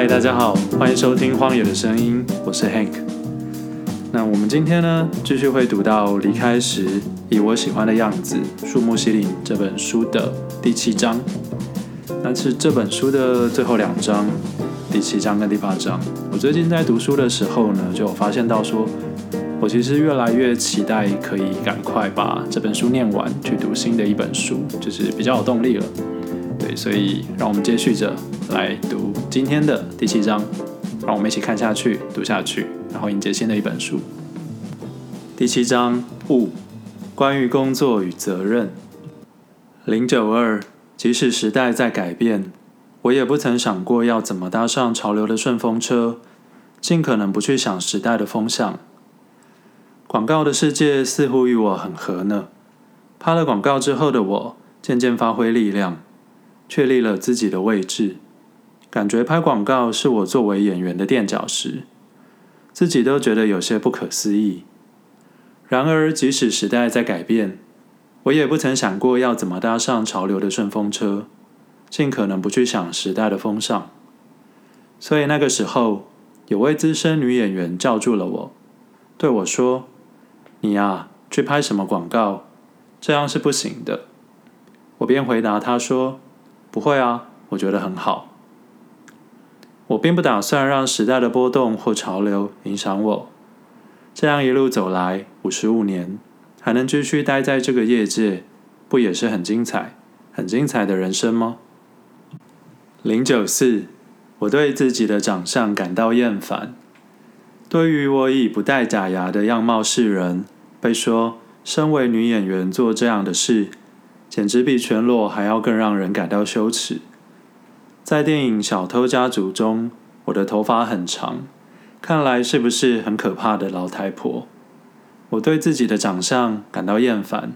嗨，大家好，欢迎收听《荒野的声音》，我是 Hank。那我们今天呢，继续会读到离开时以我喜欢的样子，树木西林这本书的第七章。那是这本书的最后两章，第七章跟第八章。我最近在读书的时候呢，就发现到说，我其实越来越期待可以赶快把这本书念完，去读新的一本书，就是比较有动力了。所以让我们接续着来读今天的第七章，让我们一起看下去，读下去，然后迎接新的一本书。第七章五，关于工作与责任。零九二，即使时代在改变，我也不曾想过要怎么搭上潮流的顺风车，尽可能不去想时代的风向。广告的世界似乎与我很合呢。拍了广告之后的我，渐渐发挥力量。确立了自己的位置，感觉拍广告是我作为演员的垫脚石，自己都觉得有些不可思议。然而，即使时代在改变，我也不曾想过要怎么搭上潮流的顺风车，尽可能不去想时代的风尚。所以那个时候，有位资深女演员叫住了我，对我说：“你呀，去拍什么广告？这样是不行的。”我便回答她说。不会啊，我觉得很好。我并不打算让时代的波动或潮流影响我。这样一路走来五十五年，还能继续待在这个业界，不也是很精彩、很精彩的人生吗？零九四，我对自己的长相感到厌烦。对于我以不戴假牙的样貌示人，被说身为女演员做这样的事。简直比全裸还要更让人感到羞耻。在电影《小偷家族》中，我的头发很长，看来是不是很可怕的老太婆？我对自己的长相感到厌烦，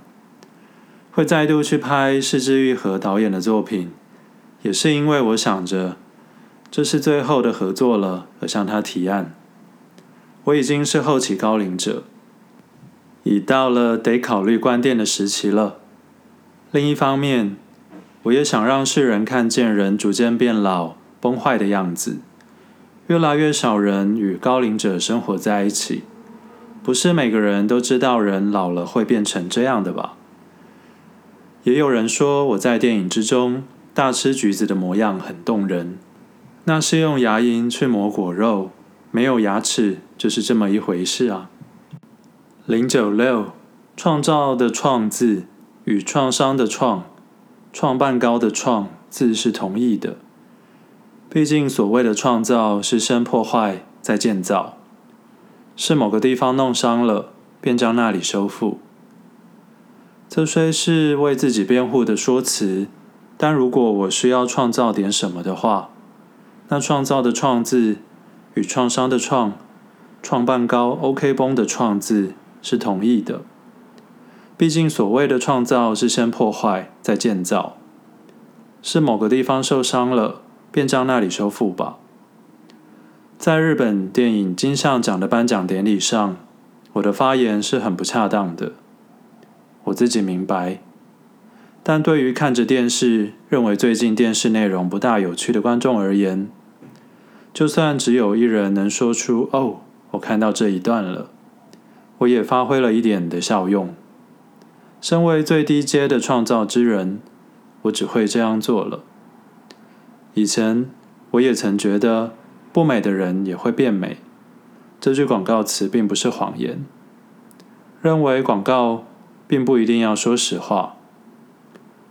会再度去拍是枝裕和导演的作品，也是因为我想着这是最后的合作了，而向他提案。我已经是后期高龄者，已到了得考虑关店的时期了。另一方面，我也想让世人看见人逐渐变老、崩坏的样子。越来越少人与高龄者生活在一起，不是每个人都知道人老了会变成这样的吧？也有人说我在电影之中大吃橘子的模样很动人，那是用牙龈去磨果肉，没有牙齿就是这么一回事啊。零九六，创造的创字。与创伤的创、创办高的创字是同义的。毕竟所谓的创造是先破坏再建造，是某个地方弄伤了，便将那里修复。这虽是为自己辩护的说辞，但如果我需要创造点什么的话，那创造的创字与创伤的创、创办高 OK 绷的创字是同义的。毕竟，所谓的创造是先破坏再建造，是某个地方受伤了，便将那里修复吧。在日本电影金像奖的颁奖典礼上，我的发言是很不恰当的，我自己明白。但对于看着电视，认为最近电视内容不大有趣的观众而言，就算只有一人能说出“哦，我看到这一段了”，我也发挥了一点的效用。身为最低阶的创造之人，我只会这样做了。以前我也曾觉得不美的人也会变美，这句广告词并不是谎言。认为广告并不一定要说实话，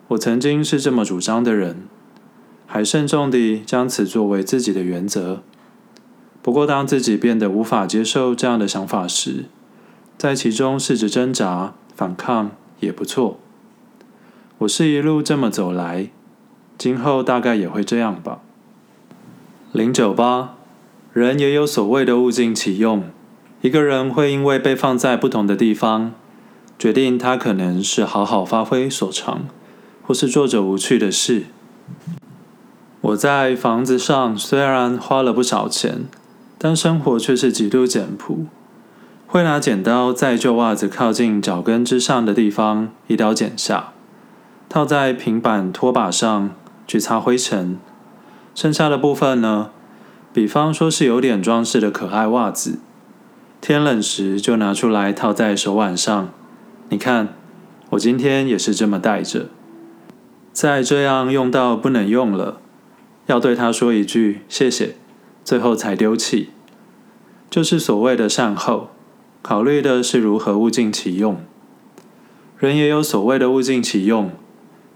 我曾经是这么主张的人，还慎重地将此作为自己的原则。不过，当自己变得无法接受这样的想法时，在其中试着挣扎、反抗。也不错，我是一路这么走来，今后大概也会这样吧。零九八，人也有所谓的物尽其用，一个人会因为被放在不同的地方，决定他可能是好好发挥所长，或是做着无趣的事。我在房子上虽然花了不少钱，但生活却是极度简朴。会拿剪刀在旧袜子靠近脚跟之上的地方一刀剪下，套在平板拖把上去擦灰尘。剩下的部分呢，比方说是有点装饰的可爱袜子，天冷时就拿出来套在手腕上。你看，我今天也是这么戴着。再这样用到不能用了，要对他说一句谢谢，最后才丢弃，就是所谓的善后。考虑的是如何物尽其用。人也有所谓的物尽其用。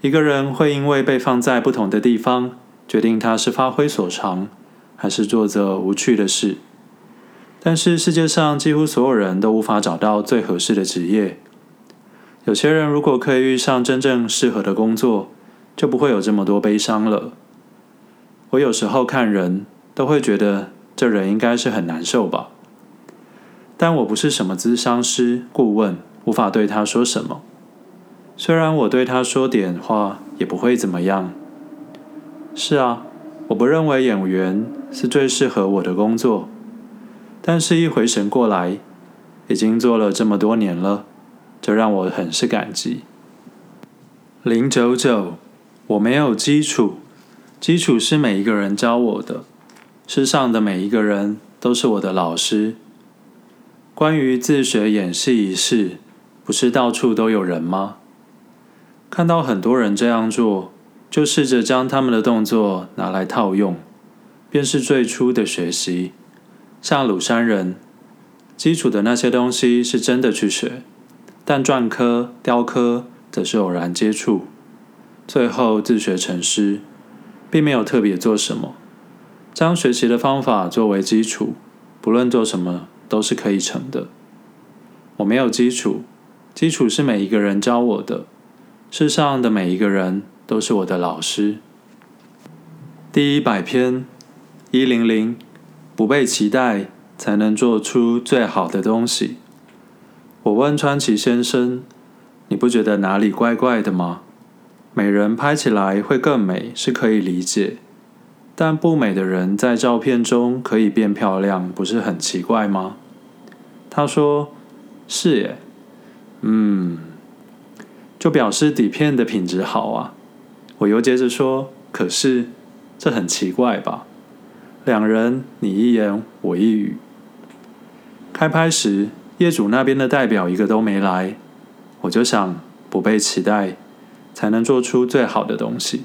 一个人会因为被放在不同的地方，决定他是发挥所长，还是做着无趣的事。但是世界上几乎所有人都无法找到最合适的职业。有些人如果可以遇上真正适合的工作，就不会有这么多悲伤了。我有时候看人都会觉得这人应该是很难受吧。但我不是什么咨商师、顾问，无法对他说什么。虽然我对他说点话也不会怎么样。是啊，我不认为演员是最适合我的工作。但是，一回神过来，已经做了这么多年了，这让我很是感激。零九九。我没有基础，基础是每一个人教我的。世上的每一个人都是我的老师。关于自学演戏一事，不是到处都有人吗？看到很多人这样做，就试着将他们的动作拿来套用，便是最初的学习。像鲁山人，基础的那些东西是真的去学，但篆刻、雕刻则是偶然接触。最后自学成师，并没有特别做什么，将学习的方法作为基础，不论做什么都是可以成的。我没有基础，基础是每一个人教我的，世上的每一个人都是我的老师。第一百篇，一零零，不被期待才能做出最好的东西。我问川崎先生：“你不觉得哪里怪怪的吗？”美人拍起来会更美是可以理解，但不美的人在照片中可以变漂亮，不是很奇怪吗？他说：“是耶，嗯，就表示底片的品质好啊。”我又接着说：“可是这很奇怪吧？两人你一言我一语，开拍时业主那边的代表一个都没来，我就想不被期待。”才能做出最好的东西。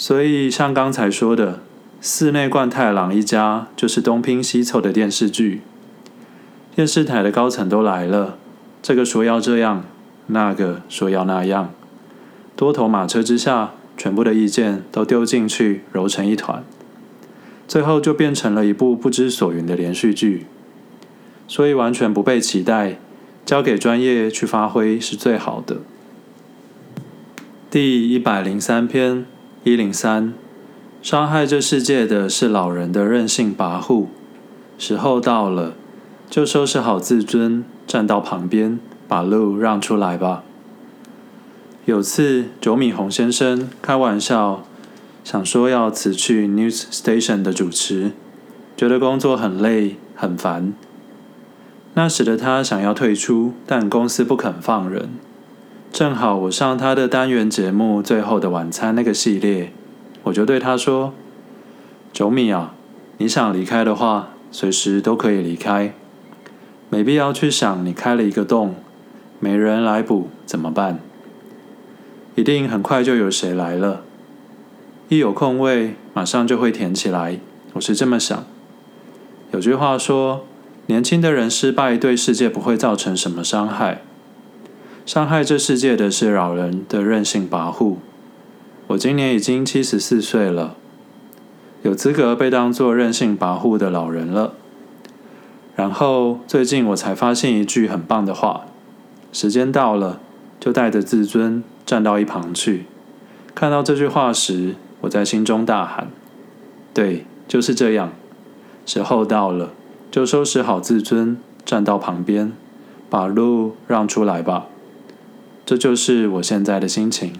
所以，像刚才说的，寺内贯太郎一家就是东拼西凑的电视剧。电视台的高层都来了，这个说要这样，那个说要那样，多头马车之下，全部的意见都丢进去，揉成一团，最后就变成了一部不知所云的连续剧。所以，完全不被期待，交给专业去发挥是最好的。第一百零三篇一零三，伤害这世界的是老人的任性跋扈。时候到了，就收拾好自尊，站到旁边，把路让出来吧。有次，九米宏先生开玩笑，想说要辞去 News Station 的主持，觉得工作很累很烦。那时的他想要退出，但公司不肯放人。正好我上他的单元节目《最后的晚餐》那个系列，我就对他说：“九米啊，你想离开的话，随时都可以离开，没必要去想你开了一个洞，没人来补怎么办？一定很快就有谁来了，一有空位，马上就会填起来。我是这么想。有句话说，年轻的人失败对世界不会造成什么伤害。”伤害这世界的是老人的任性跋扈。我今年已经七十四岁了，有资格被当作任性跋扈的老人了。然后最近我才发现一句很棒的话：时间到了，就带着自尊站到一旁去。看到这句话时，我在心中大喊：对，就是这样。时候到了，就收拾好自尊，站到旁边，把路让出来吧。这就是我现在的心情。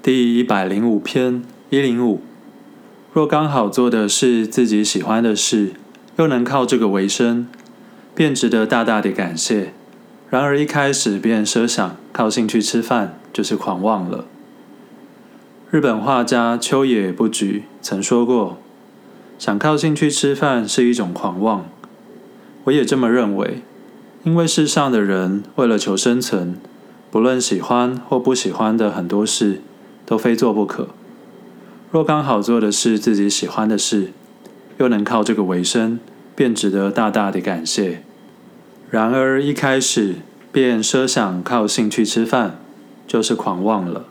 第一百零五篇一零五，若刚好做的是自己喜欢的事，又能靠这个为生，便值得大大的感谢。然而一开始便设想靠兴趣吃饭，就是狂妄了。日本画家秋野不举曾说过：“想靠兴趣吃饭是一种狂妄。我也这么认为，因为世上的人为了求生存，不论喜欢或不喜欢的很多事，都非做不可。若刚好做的是自己喜欢的事，又能靠这个为生，便值得大大的感谢。然而一开始便设想靠兴趣吃饭，就是狂妄了。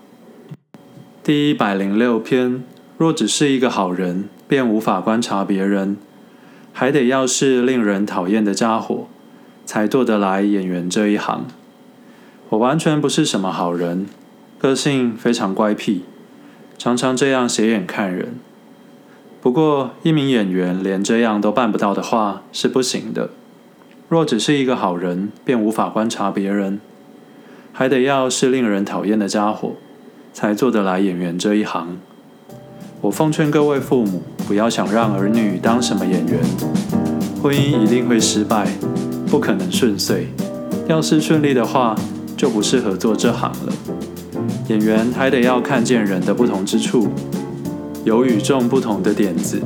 第一百零六篇，若只是一个好人，便无法观察别人，还得要是令人讨厌的家伙，才做得来演员这一行。我完全不是什么好人，个性非常乖僻，常常这样斜眼看人。不过，一名演员连这样都办不到的话，是不行的。若只是一个好人，便无法观察别人，还得要是令人讨厌的家伙，才做得来演员这一行。我奉劝各位父母，不要想让儿女当什么演员，婚姻一定会失败，不可能顺遂。要是顺利的话，就不适合做这行了。演员还得要看见人的不同之处，有与众不同的点子，